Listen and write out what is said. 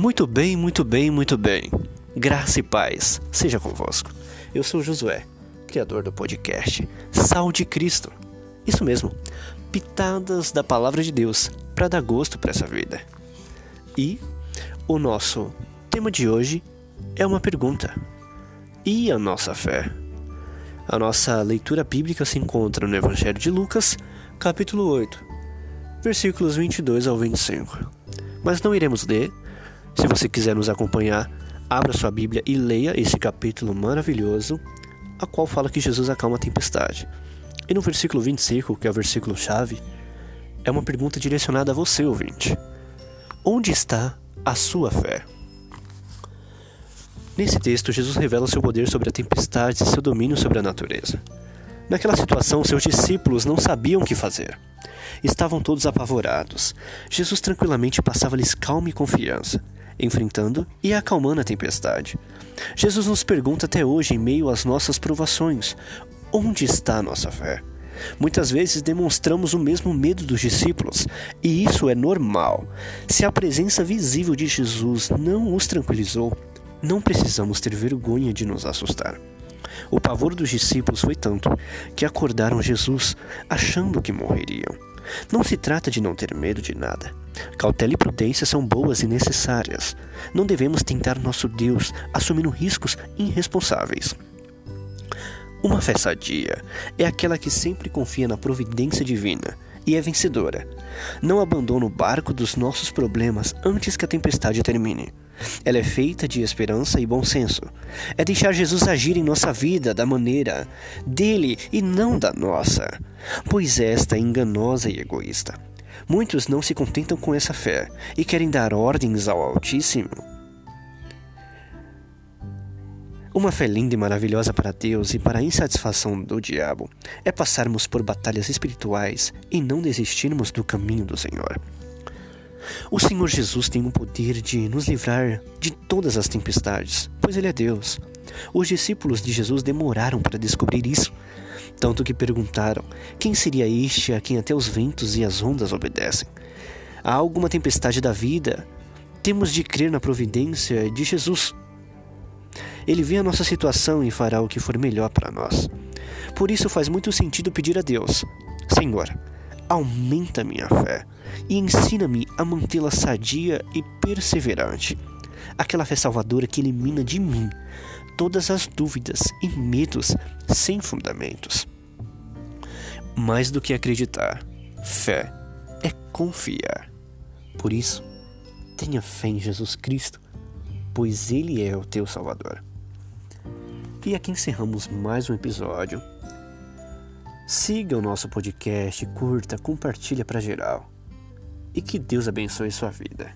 Muito bem, muito bem, muito bem. Graça e paz seja convosco. Eu sou Josué, criador do podcast Sal de Cristo. Isso mesmo, pitadas da palavra de Deus para dar gosto para essa vida. E o nosso tema de hoje é uma pergunta: e a nossa fé? A nossa leitura bíblica se encontra no Evangelho de Lucas, capítulo 8, versículos 22 ao 25. Mas não iremos ler. Se você quiser nos acompanhar, abra sua Bíblia e leia esse capítulo maravilhoso, a qual fala que Jesus acalma a tempestade. E no versículo 25, que é o versículo chave, é uma pergunta direcionada a você, ouvinte. Onde está a sua fé? Nesse texto, Jesus revela seu poder sobre a tempestade e seu domínio sobre a natureza. Naquela situação, seus discípulos não sabiam o que fazer. Estavam todos apavorados. Jesus tranquilamente passava-lhes calma e confiança, enfrentando e acalmando a tempestade. Jesus nos pergunta até hoje, em meio às nossas provações: onde está a nossa fé? Muitas vezes demonstramos o mesmo medo dos discípulos, e isso é normal. Se a presença visível de Jesus não os tranquilizou, não precisamos ter vergonha de nos assustar. O pavor dos discípulos foi tanto que acordaram Jesus achando que morreriam. Não se trata de não ter medo de nada. Cautela e prudência são boas e necessárias. Não devemos tentar nosso Deus assumindo riscos irresponsáveis. Uma fé sadia é aquela que sempre confia na providência divina e é vencedora. Não abandona o barco dos nossos problemas antes que a tempestade termine. Ela é feita de esperança e bom senso. É deixar Jesus agir em nossa vida da maneira dele e não da nossa, pois esta é enganosa e egoísta. Muitos não se contentam com essa fé e querem dar ordens ao Altíssimo. Uma fé linda e maravilhosa para Deus e para a insatisfação do diabo é passarmos por batalhas espirituais e não desistirmos do caminho do Senhor. O Senhor Jesus tem o poder de nos livrar de todas as tempestades, pois Ele é Deus. Os discípulos de Jesus demoraram para descobrir isso, tanto que perguntaram: quem seria este a quem até os ventos e as ondas obedecem? Há alguma tempestade da vida? Temos de crer na providência de Jesus. Ele vê a nossa situação e fará o que for melhor para nós. Por isso faz muito sentido pedir a Deus: Senhor, aumenta minha fé e ensina-me a mantê-la sadia e perseverante. Aquela fé salvadora que elimina de mim todas as dúvidas e medos sem fundamentos. Mais do que acreditar, fé é confiar. Por isso, tenha fé em Jesus Cristo, pois Ele é o teu Salvador. E aqui encerramos mais um episódio Siga o nosso podcast, curta, compartilha para geral. E que Deus abençoe sua vida.